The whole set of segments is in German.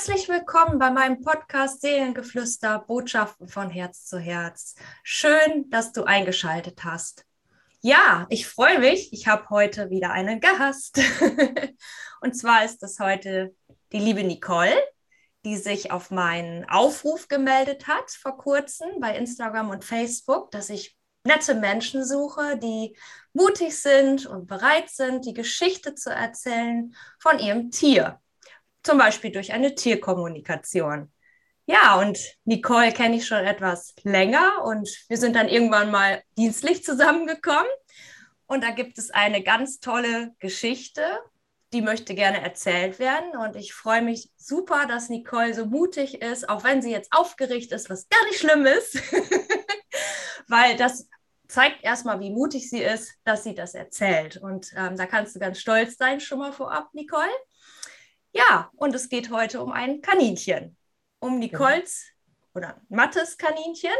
Herzlich willkommen bei meinem Podcast Seelengeflüster, Botschaften von Herz zu Herz. Schön, dass du eingeschaltet hast. Ja, ich freue mich. Ich habe heute wieder einen Gast. Und zwar ist es heute die liebe Nicole, die sich auf meinen Aufruf gemeldet hat vor kurzem bei Instagram und Facebook, dass ich nette Menschen suche, die mutig sind und bereit sind, die Geschichte zu erzählen von ihrem Tier zum Beispiel durch eine Tierkommunikation. Ja, und Nicole kenne ich schon etwas länger und wir sind dann irgendwann mal dienstlich zusammengekommen. Und da gibt es eine ganz tolle Geschichte, die möchte gerne erzählt werden. Und ich freue mich super, dass Nicole so mutig ist, auch wenn sie jetzt aufgeregt ist, was gar nicht schlimm ist, weil das zeigt erstmal, wie mutig sie ist, dass sie das erzählt. Und ähm, da kannst du ganz stolz sein, schon mal vorab, Nicole. Ja, und es geht heute um ein Kaninchen. Um Nicoles genau. oder Mattes Kaninchen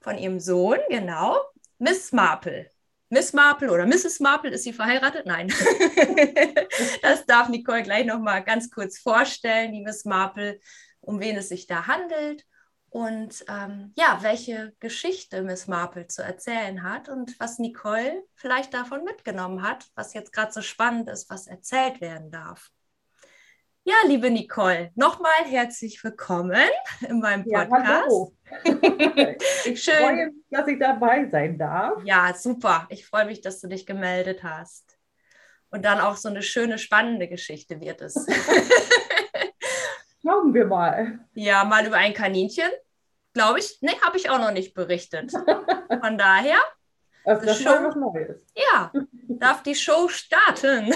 von ihrem Sohn, genau. Miss Marple. Miss Marple oder Mrs. Marple, ist sie verheiratet? Nein. das darf Nicole gleich nochmal ganz kurz vorstellen, die Miss Marple, um wen es sich da handelt und ähm, ja, welche Geschichte Miss Marple zu erzählen hat und was Nicole vielleicht davon mitgenommen hat, was jetzt gerade so spannend ist, was erzählt werden darf. Ja, liebe Nicole, nochmal herzlich willkommen in meinem Podcast. Ja, hallo. ich Schön. freue mich, dass ich dabei sein darf. Ja, super. Ich freue mich, dass du dich gemeldet hast. Und dann auch so eine schöne, spannende Geschichte wird es. Schauen wir mal. Ja, mal über ein Kaninchen. Glaube ich. Ne, habe ich auch noch nicht berichtet. Von daher. Das ist Show, was Neues. Ja, darf die Show starten.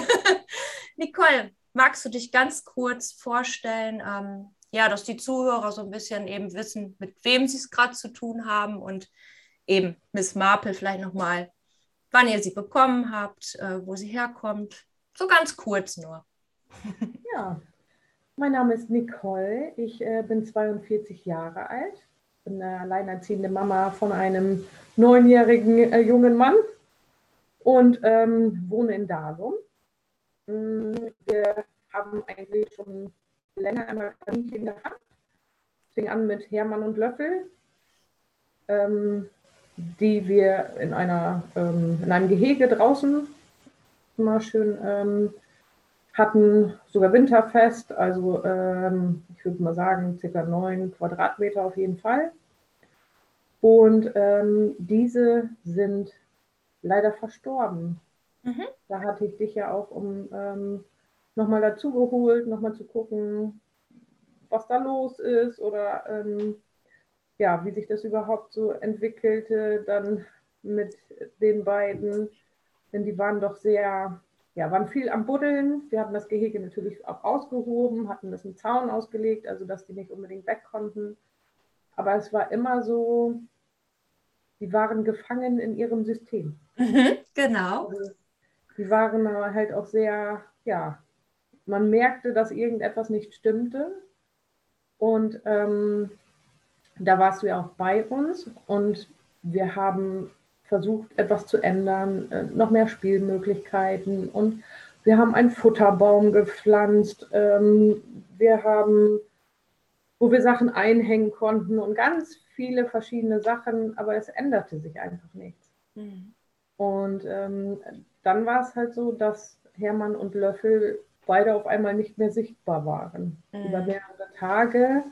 Nicole, Magst du dich ganz kurz vorstellen, ähm, ja, dass die Zuhörer so ein bisschen eben wissen, mit wem sie es gerade zu tun haben und eben Miss Marple vielleicht nochmal, wann ihr sie bekommen habt, äh, wo sie herkommt. So ganz kurz nur. Ja, mein Name ist Nicole. Ich äh, bin 42 Jahre alt, bin eine alleinerziehende Mama von einem neunjährigen äh, jungen Mann und ähm, wohne in Dalum. Wir haben eigentlich schon länger einmal Kaninchen gehabt. Fing an mit Hermann und Löffel, ähm, die wir in, einer, ähm, in einem Gehege draußen immer schön ähm, hatten, sogar winterfest. Also ähm, ich würde mal sagen, circa neun Quadratmeter auf jeden Fall. Und ähm, diese sind leider verstorben. Mhm. Da hatte ich dich ja auch um ähm, nochmal dazu geholt, nochmal zu gucken, was da los ist oder ähm, ja, wie sich das überhaupt so entwickelte dann mit den beiden. Denn die waren doch sehr, ja, waren viel am Buddeln. Wir hatten das Gehege natürlich auch ausgehoben, hatten das im Zaun ausgelegt, also dass die nicht unbedingt weg konnten. Aber es war immer so, die waren gefangen in ihrem System. Mhm, genau. Also, die waren aber halt auch sehr, ja, man merkte, dass irgendetwas nicht stimmte. Und ähm, da warst du ja auch bei uns und wir haben versucht, etwas zu ändern, äh, noch mehr Spielmöglichkeiten und wir haben einen Futterbaum gepflanzt. Ähm, wir haben, wo wir Sachen einhängen konnten und ganz viele verschiedene Sachen, aber es änderte sich einfach nichts. Mhm. Und ähm, dann war es halt so, dass Hermann und Löffel beide auf einmal nicht mehr sichtbar waren. Mhm. Über mehrere Tage.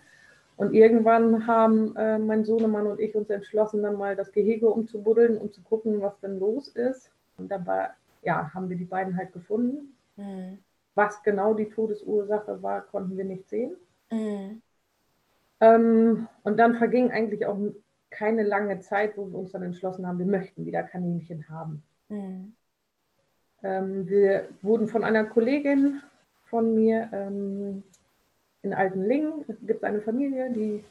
Und irgendwann haben äh, mein Sohnemann und ich uns entschlossen, dann mal das Gehege umzubuddeln, um zu gucken, was denn los ist. Und dabei ja, haben wir die beiden halt gefunden. Mhm. Was genau die Todesursache war, konnten wir nicht sehen. Mhm. Ähm, und dann verging eigentlich auch keine lange Zeit, wo wir uns dann entschlossen haben, wir möchten wieder Kaninchen haben. Mhm. Ähm, wir wurden von einer Kollegin von mir ähm, in Altenlingen, es gibt eine Familie, die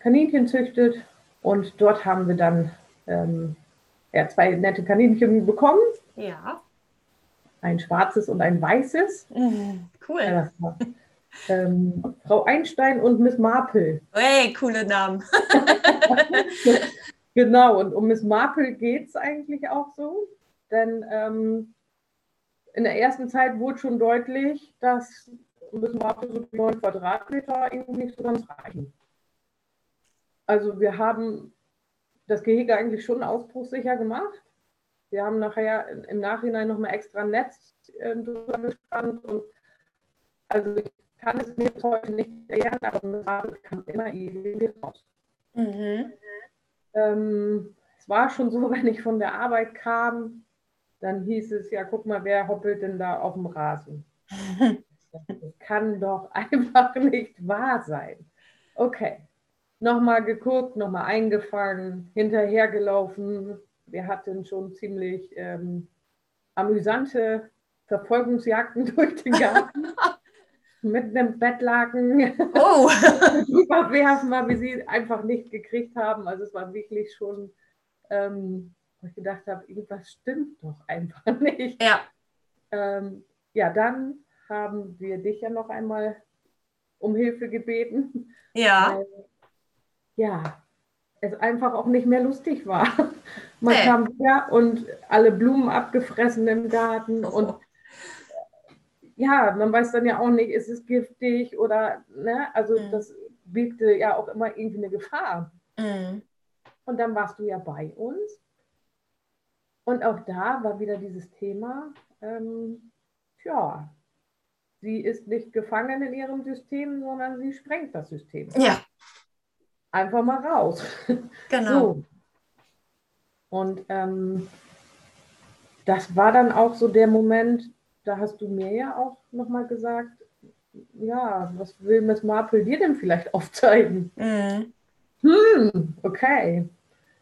Kaninchen züchtet und dort haben wir dann ähm, ja, zwei nette Kaninchen bekommen. Ja. Ein schwarzes und ein weißes. Mhm, cool. Ja, ähm, Frau Einstein und Miss Marple. Hey, coole Namen. genau, und um Miss Marple geht es eigentlich auch so. Denn ähm, in der ersten Zeit wurde schon deutlich, dass müssen wir für so 9 Quadratmeter irgendwie nicht so ganz reichen. Also wir haben das Gehege eigentlich schon ausbruchssicher gemacht. Wir haben nachher im Nachhinein nochmal extra Netz äh, drüber gespannt. Und also ich kann es mir heute nicht erklären, aber Farbe kam immer irgendwie raus. Mhm. Ähm, es war schon so, wenn ich von der Arbeit kam, dann hieß es, ja, guck mal, wer hoppelt denn da auf dem Rasen? Das kann doch einfach nicht wahr sein. Okay, nochmal geguckt, nochmal eingefangen, hinterhergelaufen. Wir hatten schon ziemlich ähm, amüsante Verfolgungsjagden durch den Garten. mit einem Bettlaken oh. überwerfen, weil wir sie einfach nicht gekriegt haben. Also es war wirklich schon, ähm, wo ich gedacht habe, irgendwas stimmt doch einfach nicht. Ja. Ähm, ja, dann haben wir dich ja noch einmal um Hilfe gebeten. Ja. Weil, ja, es einfach auch nicht mehr lustig war. Man hey. kam her und alle Blumen abgefressen im Garten oh. und ja, man weiß dann ja auch nicht, ist es giftig oder, ne, also mhm. das wirkte ja auch immer irgendwie eine Gefahr. Mhm. Und dann warst du ja bei uns. Und auch da war wieder dieses Thema, ähm, ja, sie ist nicht gefangen in ihrem System, sondern sie sprengt das System. Ja. Einfach mal raus. Genau. So. Und ähm, das war dann auch so der Moment, da hast du mir ja auch nochmal gesagt, ja, was will Miss Marple dir denn vielleicht aufzeigen? Mhm. Hm, okay.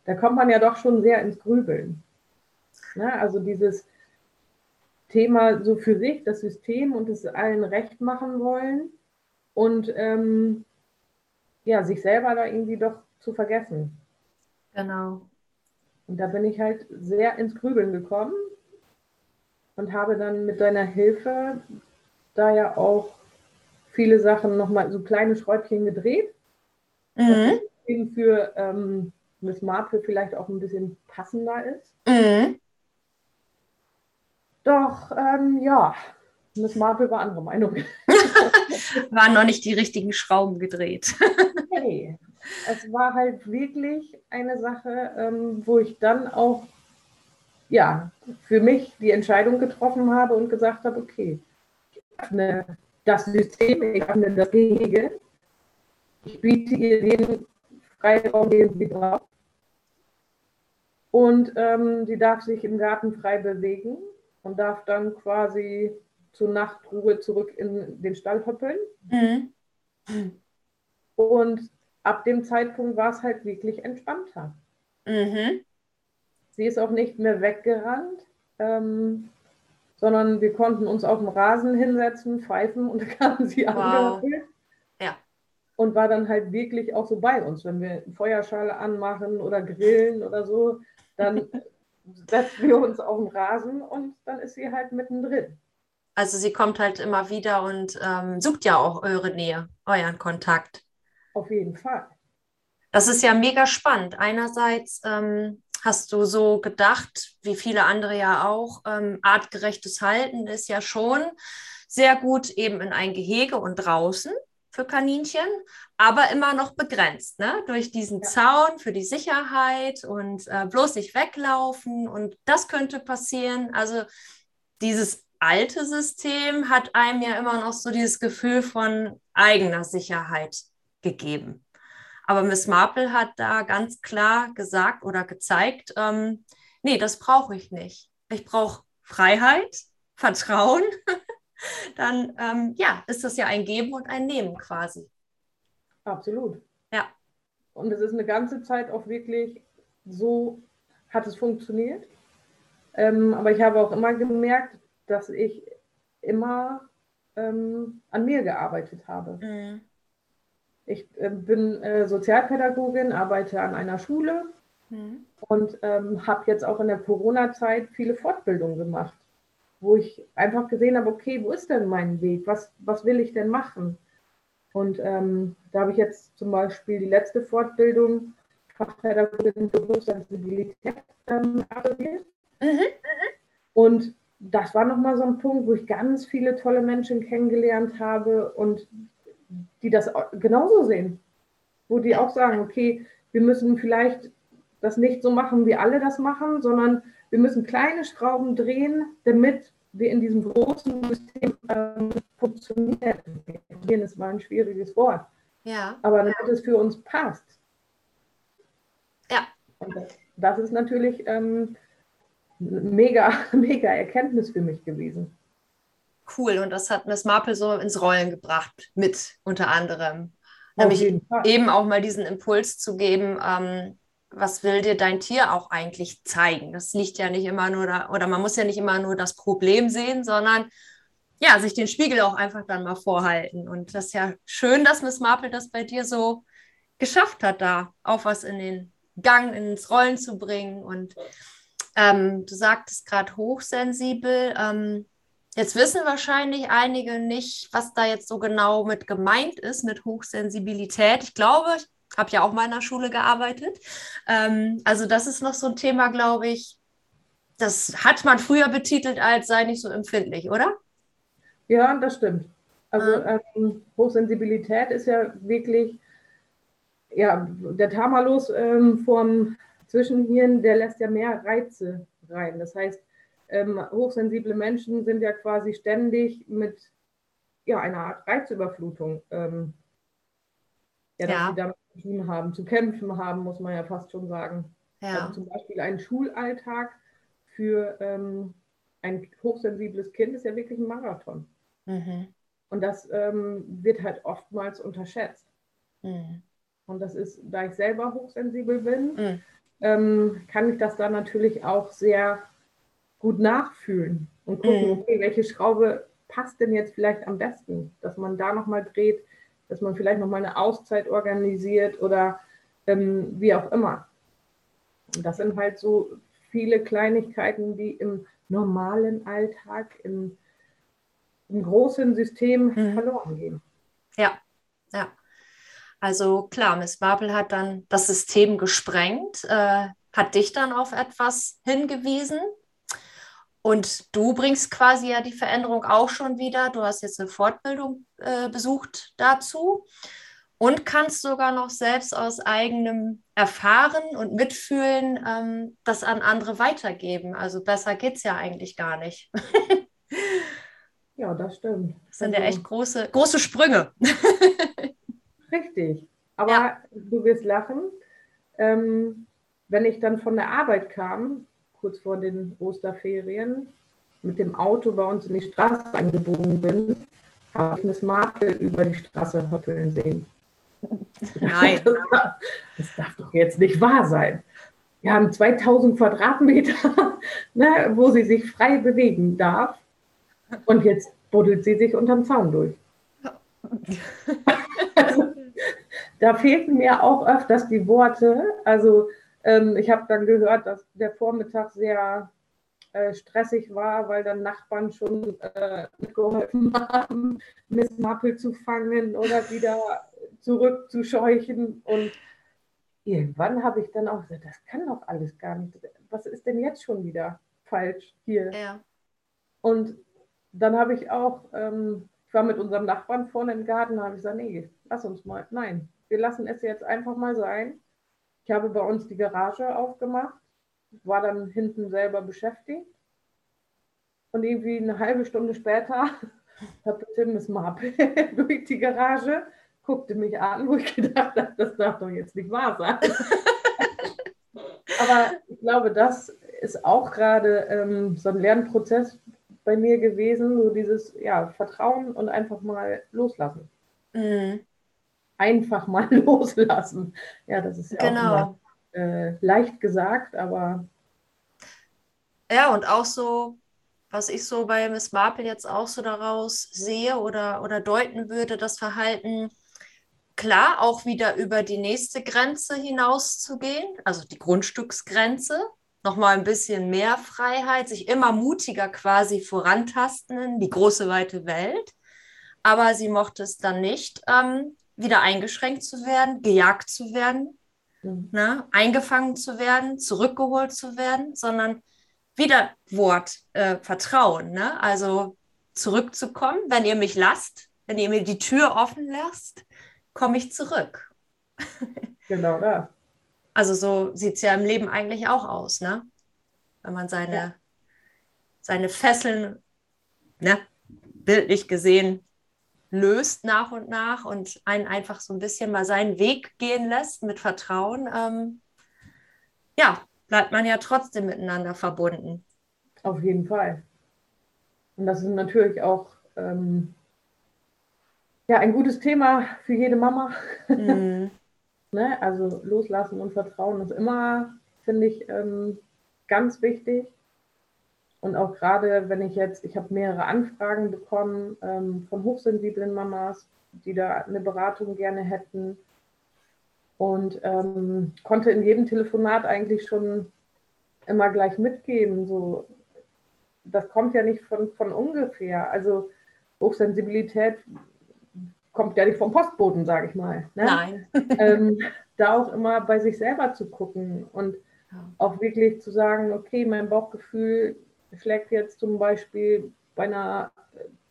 Da kommt man ja doch schon sehr ins Grübeln. Ne? Also dieses Thema so für sich, das System und es allen recht machen wollen und ähm, ja, sich selber da irgendwie doch zu vergessen. Genau. Und da bin ich halt sehr ins Grübeln gekommen und habe dann mit deiner Hilfe da ja auch viele Sachen nochmal, so kleine Schräubchen gedreht. Mhm. Was für ähm, Miss Marple vielleicht auch ein bisschen passender ist. Mhm. Doch, ähm, ja, Miss Marple war andere Meinung. Waren noch nicht die richtigen Schrauben gedreht. hey, es war halt wirklich eine Sache, ähm, wo ich dann auch ja, für mich die Entscheidung getroffen habe und gesagt habe, okay, ich öffne das System, ich öffne das Gehege, ich biete ihr den Freiraum, den sie braucht. Und ähm, sie darf sich im Garten frei bewegen und darf dann quasi zur Nachtruhe zurück in den Stall hoppeln. Mhm. Und ab dem Zeitpunkt war es halt wirklich entspannter. Mhm. Sie ist auch nicht mehr weggerannt, ähm, sondern wir konnten uns auf dem Rasen hinsetzen, pfeifen und da kam sie wow. angeholt. Ja. Und war dann halt wirklich auch so bei uns. Wenn wir Feuerschale anmachen oder grillen oder so, dann setzen wir uns auf den Rasen und dann ist sie halt mittendrin. Also sie kommt halt immer wieder und ähm, sucht ja auch eure Nähe, euren Kontakt. Auf jeden Fall. Das ist ja mega spannend. Einerseits ähm, hast du so gedacht, wie viele andere ja auch, ähm, artgerechtes Halten ist ja schon sehr gut eben in ein Gehege und draußen für Kaninchen, aber immer noch begrenzt, ne? durch diesen ja. Zaun für die Sicherheit und äh, bloß nicht weglaufen und das könnte passieren. Also dieses alte System hat einem ja immer noch so dieses Gefühl von eigener Sicherheit gegeben. Aber Miss Marple hat da ganz klar gesagt oder gezeigt, ähm, nee, das brauche ich nicht. Ich brauche Freiheit, Vertrauen. Dann ähm, ja, ist das ja ein Geben und ein Nehmen quasi. Absolut. Ja. Und es ist eine ganze Zeit auch wirklich so, hat es funktioniert. Ähm, aber ich habe auch immer gemerkt, dass ich immer ähm, an mir gearbeitet habe. Mhm. Ich äh, bin äh, Sozialpädagogin, arbeite an einer Schule mhm. und ähm, habe jetzt auch in der Corona-Zeit viele Fortbildungen gemacht, wo ich einfach gesehen habe, okay, wo ist denn mein Weg? Was, was will ich denn machen? Und ähm, da habe ich jetzt zum Beispiel die letzte Fortbildung Fachpädagogin Berufssensibilität ähm, absolviert. Mhm. Und das war nochmal so ein Punkt, wo ich ganz viele tolle Menschen kennengelernt habe und die das genauso sehen. Wo die auch sagen, okay, wir müssen vielleicht das nicht so machen, wie alle das machen, sondern wir müssen kleine Schrauben drehen, damit wir in diesem großen System ähm, funktionieren. Ist mal ein schwieriges Wort. Ja. Aber damit ja. es für uns passt. Ja. Und das, das ist natürlich ähm, mega, mega Erkenntnis für mich gewesen. Cool, und das hat Miss Marple so ins Rollen gebracht, mit unter anderem. Nämlich eben auch mal diesen Impuls zu geben, ähm, was will dir dein Tier auch eigentlich zeigen? Das liegt ja nicht immer nur da, oder man muss ja nicht immer nur das Problem sehen, sondern ja, sich den Spiegel auch einfach dann mal vorhalten. Und das ist ja schön, dass Miss Marple das bei dir so geschafft hat, da auch was in den Gang, ins Rollen zu bringen. Und ähm, du sagtest gerade hochsensibel. Ähm, jetzt wissen wahrscheinlich einige nicht, was da jetzt so genau mit gemeint ist, mit Hochsensibilität. Ich glaube, ich habe ja auch mal in der Schule gearbeitet. Ähm, also das ist noch so ein Thema, glaube ich, das hat man früher betitelt als sei nicht so empfindlich, oder? Ja, das stimmt. Also ah. ähm, Hochsensibilität ist ja wirklich, ja, der Tamalus ähm, vom Zwischenhirn, der lässt ja mehr Reize rein. Das heißt, ähm, hochsensible Menschen sind ja quasi ständig mit ja, einer Art Reizüberflutung ähm, ja, dass ja. sie damit tun haben, zu kämpfen haben, muss man ja fast schon sagen. Ja. Also zum Beispiel ein Schulalltag für ähm, ein hochsensibles Kind ist ja wirklich ein Marathon. Mhm. Und das ähm, wird halt oftmals unterschätzt. Mhm. Und das ist, da ich selber hochsensibel bin, mhm. ähm, kann ich das dann natürlich auch sehr gut nachfühlen und gucken, mhm. okay, welche Schraube passt denn jetzt vielleicht am besten, dass man da nochmal dreht, dass man vielleicht nochmal eine Auszeit organisiert oder ähm, wie auch immer. Und das sind halt so viele Kleinigkeiten, die im normalen Alltag, im, im großen System mhm. verloren gehen. Ja, ja. Also klar, Miss Babel hat dann das System gesprengt, äh, hat dich dann auf etwas hingewiesen, und du bringst quasi ja die Veränderung auch schon wieder. Du hast jetzt eine Fortbildung äh, besucht dazu und kannst sogar noch selbst aus eigenem Erfahren und Mitfühlen ähm, das an andere weitergeben. Also besser geht es ja eigentlich gar nicht. ja, das stimmt. Das sind also, ja echt große, große Sprünge. richtig. Aber ja. du wirst lachen. Ähm, wenn ich dann von der Arbeit kam, kurz vor den Osterferien mit dem Auto bei uns in die Straße eingebogen bin, habe ich eine Smarte über die Straße hoppeln sehen. Nein. Das darf doch jetzt nicht wahr sein. Wir haben 2000 Quadratmeter, ne, wo sie sich frei bewegen darf. Und jetzt buddelt sie sich unterm Zaun durch. also, da fehlten mir auch öfters die Worte. Also ähm, ich habe dann gehört, dass der Vormittag sehr äh, stressig war, weil dann Nachbarn schon äh, mitgeholfen haben, Miss Mappel zu fangen oder wieder zurückzuscheuchen. Und irgendwann habe ich dann auch gesagt, das kann doch alles gar nicht. Was ist denn jetzt schon wieder falsch hier? Ja. Und dann habe ich auch, ähm, ich war mit unserem Nachbarn vorne im Garten, habe ich gesagt, nee, lass uns mal, nein, wir lassen es jetzt einfach mal sein. Ich habe bei uns die Garage aufgemacht, war dann hinten selber beschäftigt. Und irgendwie eine halbe Stunde später habe Tim Miss Marple durch die Garage, guckte mich an, wo ich gedacht habe, das darf doch jetzt nicht wahr sein. Aber ich glaube, das ist auch gerade ähm, so ein Lernprozess bei mir gewesen, so dieses ja, Vertrauen und einfach mal loslassen. Mhm einfach mal loslassen. Ja, das ist ja genau. auch mal, äh, leicht gesagt, aber. Ja, und auch so, was ich so bei Miss Marple jetzt auch so daraus sehe oder, oder deuten würde, das Verhalten, klar, auch wieder über die nächste Grenze hinauszugehen, also die Grundstücksgrenze, nochmal ein bisschen mehr Freiheit, sich immer mutiger quasi vorantasten in die große weite Welt. Aber sie mochte es dann nicht, ähm, wieder eingeschränkt zu werden, gejagt zu werden, mhm. ne, eingefangen zu werden, zurückgeholt zu werden, sondern wieder Wort äh, Vertrauen. Ne? Also zurückzukommen, wenn ihr mich lasst, wenn ihr mir die Tür offen lasst, komme ich zurück. Genau das. Also so sieht es ja im Leben eigentlich auch aus, ne? Wenn man seine, ja. seine Fesseln, ne, bildlich gesehen, löst nach und nach und einen einfach so ein bisschen mal seinen Weg gehen lässt mit Vertrauen, ähm, ja, bleibt man ja trotzdem miteinander verbunden. Auf jeden Fall. Und das ist natürlich auch ähm, ja, ein gutes Thema für jede Mama. Mhm. ne? Also loslassen und Vertrauen ist immer, finde ich, ähm, ganz wichtig. Und auch gerade, wenn ich jetzt, ich habe mehrere Anfragen bekommen ähm, von hochsensiblen Mamas, die da eine Beratung gerne hätten. Und ähm, konnte in jedem Telefonat eigentlich schon immer gleich mitgeben, so, das kommt ja nicht von, von ungefähr. Also Hochsensibilität kommt ja nicht vom Postboten, sage ich mal. Ne? Nein. ähm, da auch immer bei sich selber zu gucken und auch wirklich zu sagen, okay, mein Bauchgefühl schlägt jetzt zum Beispiel bei einer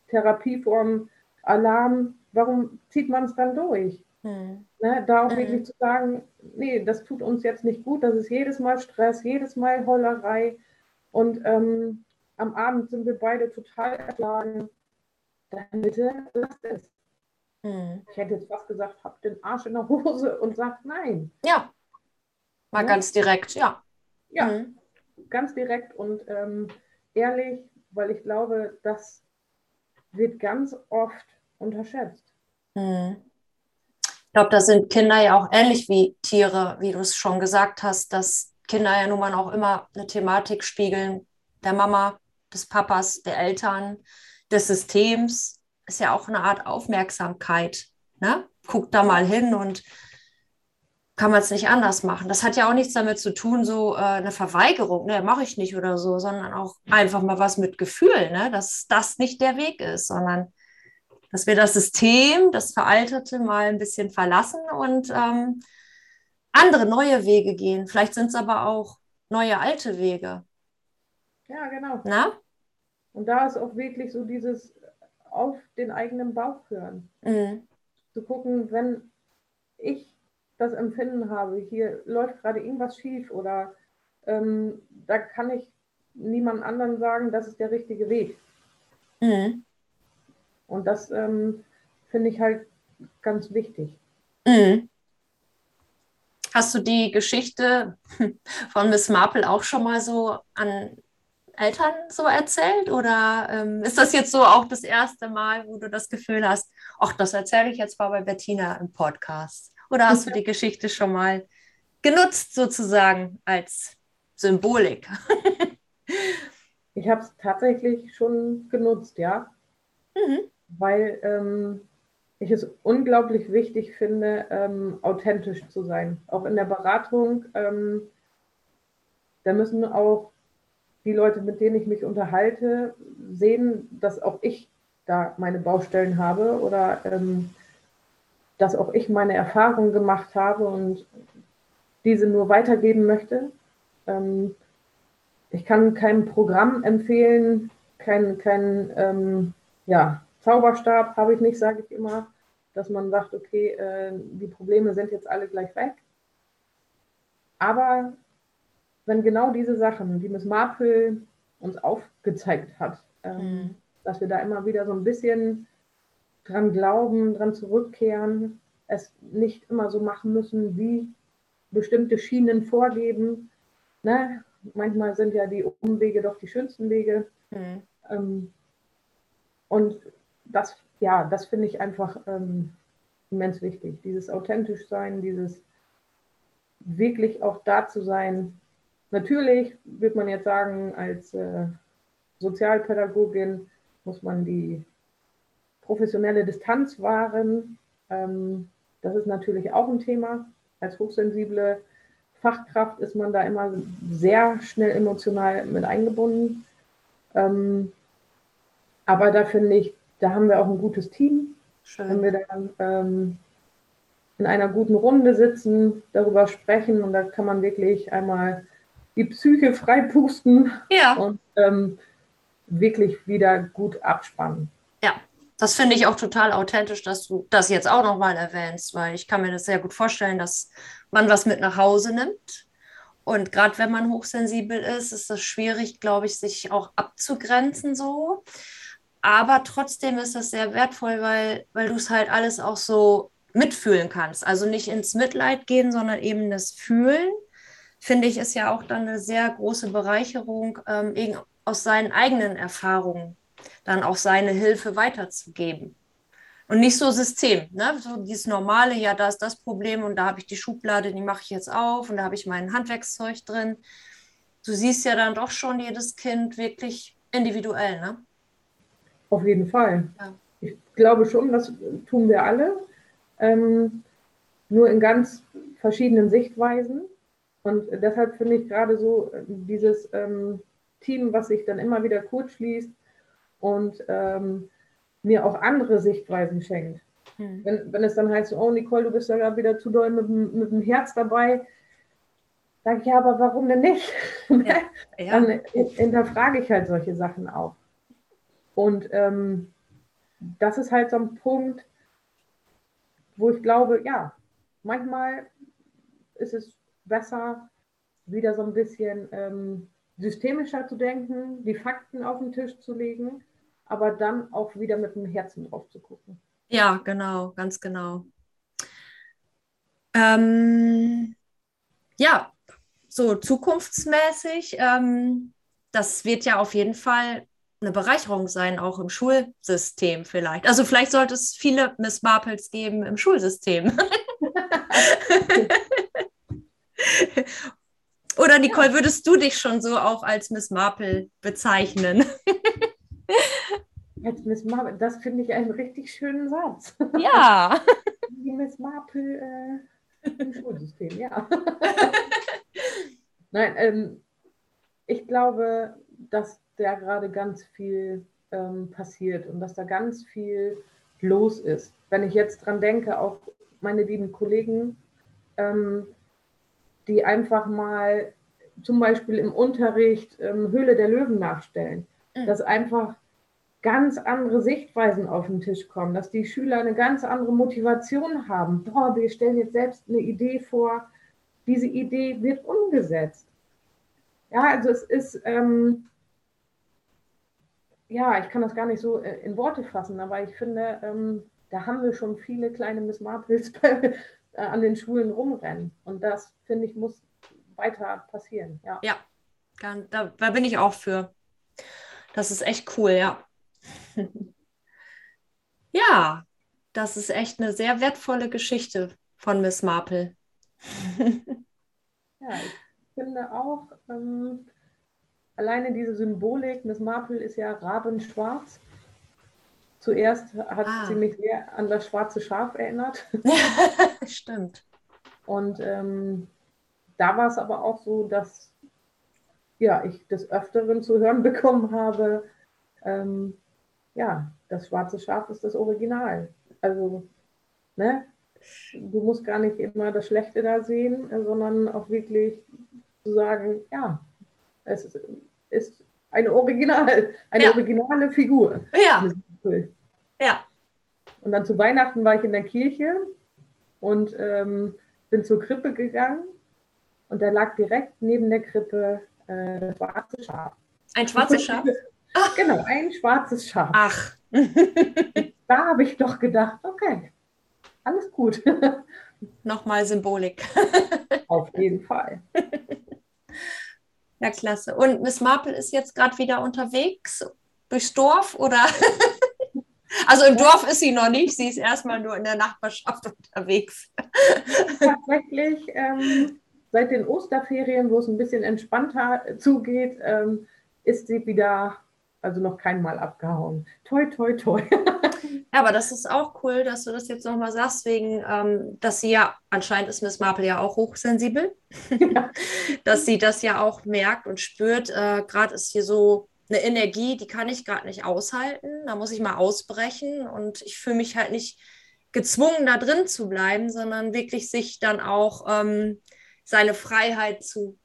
Therapieform Alarm, warum zieht man es dann durch? Hm. Ne, da auch hm. wirklich zu sagen, nee, das tut uns jetzt nicht gut, das ist jedes Mal Stress, jedes Mal Heulerei und ähm, am Abend sind wir beide total erschlagen. Dann bitte lasst es. Hm. Ich hätte jetzt fast gesagt, habt den Arsch in der Hose und sagt nein. Ja, mal ja. ganz direkt, ja. Ja, hm. ganz direkt und ähm, ehrlich, weil ich glaube, das wird ganz oft unterschätzt. Hm. Ich glaube, da sind Kinder ja auch ähnlich wie Tiere, wie du es schon gesagt hast, dass Kinder ja nun mal auch immer eine Thematik spiegeln, der Mama, des Papas, der Eltern, des Systems. Ist ja auch eine Art Aufmerksamkeit. Ne? Guck da mal hin und kann man es nicht anders machen. Das hat ja auch nichts damit zu tun, so äh, eine Verweigerung, ne, mache ich nicht oder so, sondern auch einfach mal was mit Gefühl, ne, dass das nicht der Weg ist, sondern dass wir das System, das Veraltete mal ein bisschen verlassen und ähm, andere neue Wege gehen. Vielleicht sind es aber auch neue alte Wege. Ja, genau. Na? Und da ist auch wirklich so dieses auf den eigenen Bauch hören. Mhm. Zu gucken, wenn ich das Empfinden habe, hier läuft gerade irgendwas schief oder ähm, da kann ich niemand anderen sagen, das ist der richtige Weg. Mhm. Und das ähm, finde ich halt ganz wichtig. Mhm. Hast du die Geschichte von Miss Marple auch schon mal so an Eltern so erzählt? Oder ähm, ist das jetzt so auch das erste Mal, wo du das Gefühl hast, ach, das erzähle ich jetzt mal bei Bettina im Podcast? Oder hast du die Geschichte schon mal genutzt, sozusagen als Symbolik? ich habe es tatsächlich schon genutzt, ja. Mhm. Weil ähm, ich es unglaublich wichtig finde, ähm, authentisch zu sein. Auch in der Beratung, ähm, da müssen auch die Leute, mit denen ich mich unterhalte, sehen, dass auch ich da meine Baustellen habe oder ähm, dass auch ich meine Erfahrungen gemacht habe und diese nur weitergeben möchte. Ähm, ich kann kein Programm empfehlen, kein, kein ähm, ja, Zauberstab habe ich nicht, sage ich immer, dass man sagt, okay, äh, die Probleme sind jetzt alle gleich weg. Aber wenn genau diese Sachen, die Miss Marple uns aufgezeigt hat, ähm, mhm. dass wir da immer wieder so ein bisschen dran glauben, dran zurückkehren, es nicht immer so machen müssen, wie bestimmte Schienen vorgeben. Ne? Manchmal sind ja die Umwege doch die schönsten Wege. Mhm. Ähm, und das, ja, das finde ich einfach ähm, immens wichtig. Dieses authentisch sein, dieses wirklich auch da zu sein. Natürlich wird man jetzt sagen, als äh, Sozialpädagogin muss man die professionelle Distanz wahren. Ähm, das ist natürlich auch ein Thema. Als hochsensible Fachkraft ist man da immer sehr schnell emotional mit eingebunden. Ähm, aber da finde ich, da haben wir auch ein gutes Team. Schön. Wenn wir dann ähm, in einer guten Runde sitzen, darüber sprechen und da kann man wirklich einmal die Psyche freipusten Ja. und ähm, wirklich wieder gut abspannen. Das finde ich auch total authentisch, dass du das jetzt auch nochmal erwähnst, weil ich kann mir das sehr gut vorstellen, dass man was mit nach Hause nimmt. Und gerade wenn man hochsensibel ist, ist das schwierig, glaube ich, sich auch abzugrenzen so. Aber trotzdem ist das sehr wertvoll, weil, weil du es halt alles auch so mitfühlen kannst. Also nicht ins Mitleid gehen, sondern eben das Fühlen, finde ich, ist ja auch dann eine sehr große Bereicherung, ähm, aus seinen eigenen Erfahrungen dann auch seine Hilfe weiterzugeben. Und nicht so System, ne? so dieses normale, ja, da ist das Problem und da habe ich die Schublade, die mache ich jetzt auf und da habe ich mein Handwerkszeug drin. Du siehst ja dann doch schon jedes Kind wirklich individuell, ne? Auf jeden Fall. Ja. Ich glaube schon, das tun wir alle. Ähm, nur in ganz verschiedenen Sichtweisen. Und deshalb finde ich gerade so äh, dieses ähm, Team, was sich dann immer wieder kurz schließt und ähm, mir auch andere Sichtweisen schenkt. Hm. Wenn, wenn es dann heißt, oh Nicole, du bist ja gerade wieder zu doll mit, mit dem Herz dabei, sage ich ja, aber warum denn nicht? Ja. Ja. dann hinterfrage ich halt solche Sachen auch. Und ähm, das ist halt so ein Punkt, wo ich glaube, ja, manchmal ist es besser, wieder so ein bisschen ähm, systemischer zu denken, die Fakten auf den Tisch zu legen, aber dann auch wieder mit dem Herzen drauf zu gucken. Ja, genau, ganz genau. Ähm, ja, so zukunftsmäßig, ähm, das wird ja auf jeden Fall eine Bereicherung sein, auch im Schulsystem vielleicht. Also vielleicht sollte es viele Miss Marples geben im Schulsystem. Oder Nicole, würdest du dich schon so auch als Miss Marple bezeichnen? Als Miss Marple, das finde ich einen richtig schönen Satz. Ja. Die Miss Marple äh, im Schulsystem, ja. Nein, ähm, ich glaube, dass da gerade ganz viel ähm, passiert und dass da ganz viel los ist. Wenn ich jetzt dran denke, auch meine lieben Kollegen, ähm, die einfach mal zum Beispiel im Unterricht ähm, Höhle der Löwen nachstellen. Mhm. Dass einfach ganz andere Sichtweisen auf den Tisch kommen, dass die Schüler eine ganz andere Motivation haben. Boah, wir stellen jetzt selbst eine Idee vor, diese Idee wird umgesetzt. Ja, also es ist, ähm, ja, ich kann das gar nicht so äh, in Worte fassen, aber ich finde, ähm, da haben wir schon viele kleine Miss Marples Äh, an den Schulen rumrennen. Und das, finde ich, muss weiter passieren. Ja, ja da, da bin ich auch für. Das ist echt cool, ja. ja, das ist echt eine sehr wertvolle Geschichte von Miss Marple. ja, ich finde auch, ähm, alleine diese Symbolik, Miss Marple ist ja rabenschwarz. Zuerst hat ah. sie mich sehr an das schwarze Schaf erinnert. Stimmt. Und ähm, da war es aber auch so, dass ja, ich des Öfteren zu hören bekommen habe, ähm, ja, das schwarze Schaf ist das Original. Also, ne, du musst gar nicht immer das Schlechte da sehen, sondern auch wirklich zu sagen, ja, es ist, ist eine Original, eine ja. originale Figur. Ja. Ja. Und dann zu Weihnachten war ich in der Kirche und ähm, bin zur Krippe gegangen und da lag direkt neben der Krippe äh, das schwarze Schaf. Ein schwarzes Schaf? Ach. Genau, ein schwarzes Schaf. Ach. da habe ich doch gedacht, okay, alles gut. Nochmal Symbolik. Auf jeden Fall. Ja, klasse. Und Miss Marple ist jetzt gerade wieder unterwegs durchs Dorf oder? Also im Dorf ist sie noch nicht, sie ist erstmal nur in der Nachbarschaft unterwegs. Tatsächlich, ähm, seit den Osterferien, wo es ein bisschen entspannter zugeht, ähm, ist sie wieder, also noch kein Mal abgehauen. Toi, toi, toi. Ja, aber das ist auch cool, dass du das jetzt nochmal sagst, wegen, ähm, dass sie ja, anscheinend ist Miss Marple ja auch hochsensibel, ja. dass sie das ja auch merkt und spürt. Äh, Gerade ist hier so eine Energie, die kann ich gerade nicht aushalten. Da muss ich mal ausbrechen und ich fühle mich halt nicht gezwungen, da drin zu bleiben, sondern wirklich sich dann auch ähm, seine Freiheit zu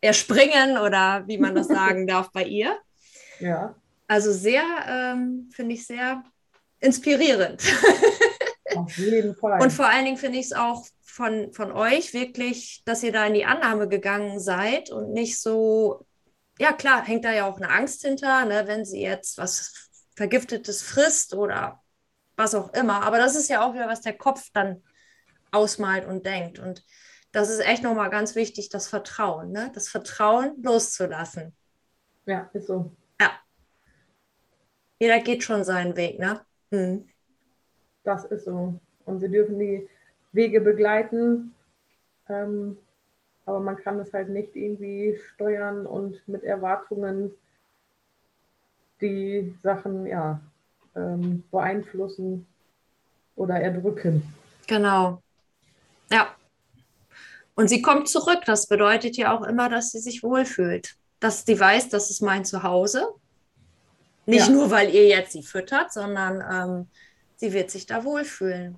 erspringen oder wie man das sagen darf bei ihr. Ja. Also sehr, ähm, finde ich sehr inspirierend. Auf jeden Fall. Und vor allen Dingen finde ich es auch von, von euch wirklich, dass ihr da in die Annahme gegangen seid und nicht so, ja klar, hängt da ja auch eine Angst hinter, ne, wenn sie jetzt was Vergiftetes frisst oder was auch immer. Aber das ist ja auch wieder, was der Kopf dann ausmalt und denkt. Und das ist echt nochmal ganz wichtig, das Vertrauen, ne? das Vertrauen loszulassen. Ja, ist so. Ja. Jeder geht schon seinen Weg, ne? Hm. Das ist so. Und wir dürfen die Wege begleiten. Ähm, aber man kann es halt nicht irgendwie steuern und mit Erwartungen die Sachen ja, ähm, beeinflussen oder erdrücken. Genau. Ja. Und sie kommt zurück. Das bedeutet ja auch immer, dass sie sich wohlfühlt. Dass sie weiß, das ist mein Zuhause. Nicht ja. nur, weil ihr jetzt sie füttert, sondern ähm, sie wird sich da wohlfühlen.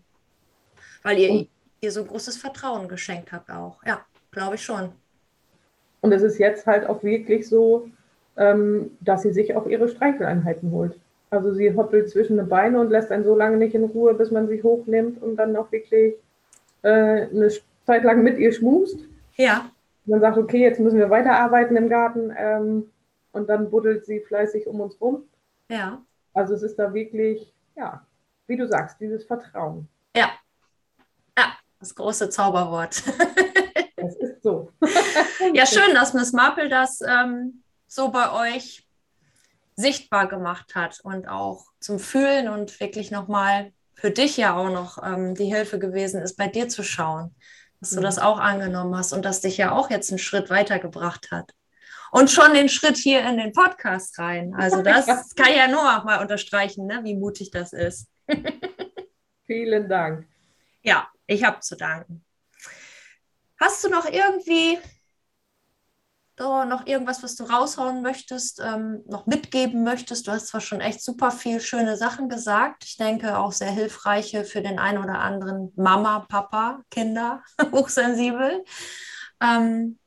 Weil ihr und, ihr so großes Vertrauen geschenkt habt auch. Ja, glaube ich schon. Und es ist jetzt halt auch wirklich so, ähm, dass sie sich auch ihre Streicheleinheiten holt. Also sie hoppelt zwischen den Beine und lässt einen so lange nicht in Ruhe, bis man sie hochnimmt und dann auch wirklich äh, eine Zeit lang mit ihr schmust. Ja. Und dann sagt, okay, jetzt müssen wir weiterarbeiten im Garten. Ähm, und dann buddelt sie fleißig um uns rum. Ja. Also es ist da wirklich, ja, wie du sagst, dieses Vertrauen. Ja. Ja, das große Zauberwort. das ist so. ja, schön, dass Miss Marple das ähm, so bei euch sichtbar gemacht hat und auch zum Fühlen und wirklich nochmal für dich ja auch noch ähm, die Hilfe gewesen ist, bei dir zu schauen, dass mhm. du das auch angenommen hast und dass dich ja auch jetzt einen Schritt weitergebracht hat. Und schon den Schritt hier in den Podcast rein. Also das kann ich ja nur auch mal unterstreichen, ne, wie mutig das ist. Vielen Dank. Ja, ich habe zu danken. Hast du noch irgendwie oh, noch irgendwas, was du raushauen möchtest, ähm, noch mitgeben möchtest? Du hast zwar schon echt super viel schöne Sachen gesagt. Ich denke auch sehr hilfreiche für den einen oder anderen Mama, Papa, Kinder, hochsensibel. Ähm,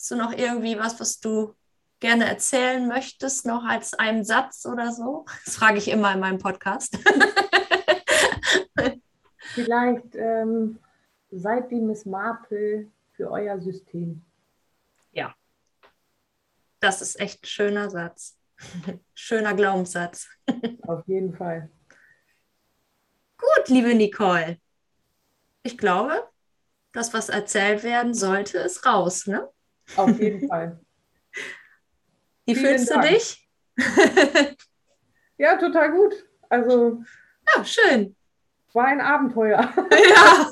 hast du noch irgendwie was, was du gerne erzählen möchtest, noch als einen Satz oder so? Das frage ich immer in meinem Podcast. Vielleicht ähm, seid die Miss Marple für euer System. Ja, das ist echt ein schöner Satz. Schöner Glaubenssatz. Auf jeden Fall. Gut, liebe Nicole. Ich glaube, das, was erzählt werden sollte, ist raus, ne? Auf jeden Fall. Wie Vielen fühlst Dank. du dich? ja, total gut. Also. Ja, schön. War ein Abenteuer. Ja.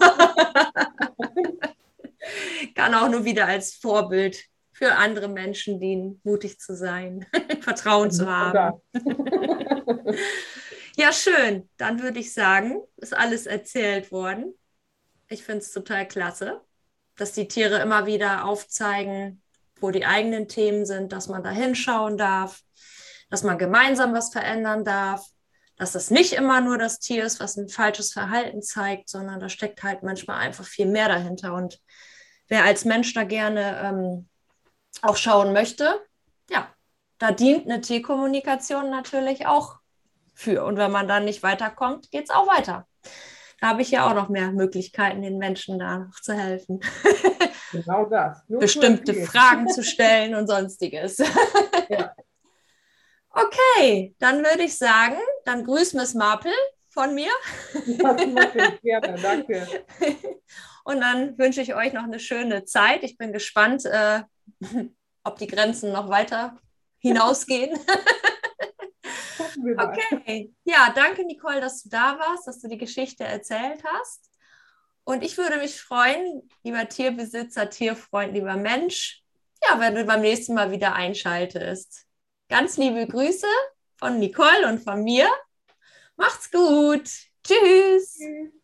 Kann auch nur wieder als Vorbild für andere Menschen dienen, mutig zu sein, Vertrauen zu haben. ja, schön. Dann würde ich sagen, ist alles erzählt worden. Ich finde es total klasse, dass die Tiere immer wieder aufzeigen, wo die eigenen Themen sind, dass man da hinschauen darf, dass man gemeinsam was verändern darf, dass das nicht immer nur das Tier ist, was ein falsches Verhalten zeigt, sondern da steckt halt manchmal einfach viel mehr dahinter. Und wer als Mensch da gerne ähm, auch schauen möchte, ja, da dient eine T-Kommunikation natürlich auch für. Und wenn man dann nicht weiterkommt, geht es auch weiter. Da habe ich ja auch noch mehr Möglichkeiten, den Menschen da noch zu helfen. Genau das. Nur Bestimmte Fragen zu stellen und sonstiges. Ja. Okay, dann würde ich sagen, dann grüß Miss Marple von mir. Mache ich gerne, danke. Und dann wünsche ich euch noch eine schöne Zeit. Ich bin gespannt, äh, ob die Grenzen noch weiter hinausgehen. Okay. Ja, danke, Nicole, dass du da warst, dass du die Geschichte erzählt hast. Und ich würde mich freuen, lieber Tierbesitzer, Tierfreund, lieber Mensch, ja, wenn du beim nächsten Mal wieder einschaltest. Ganz liebe Grüße von Nicole und von mir. Macht's gut. Tschüss. Tschüss.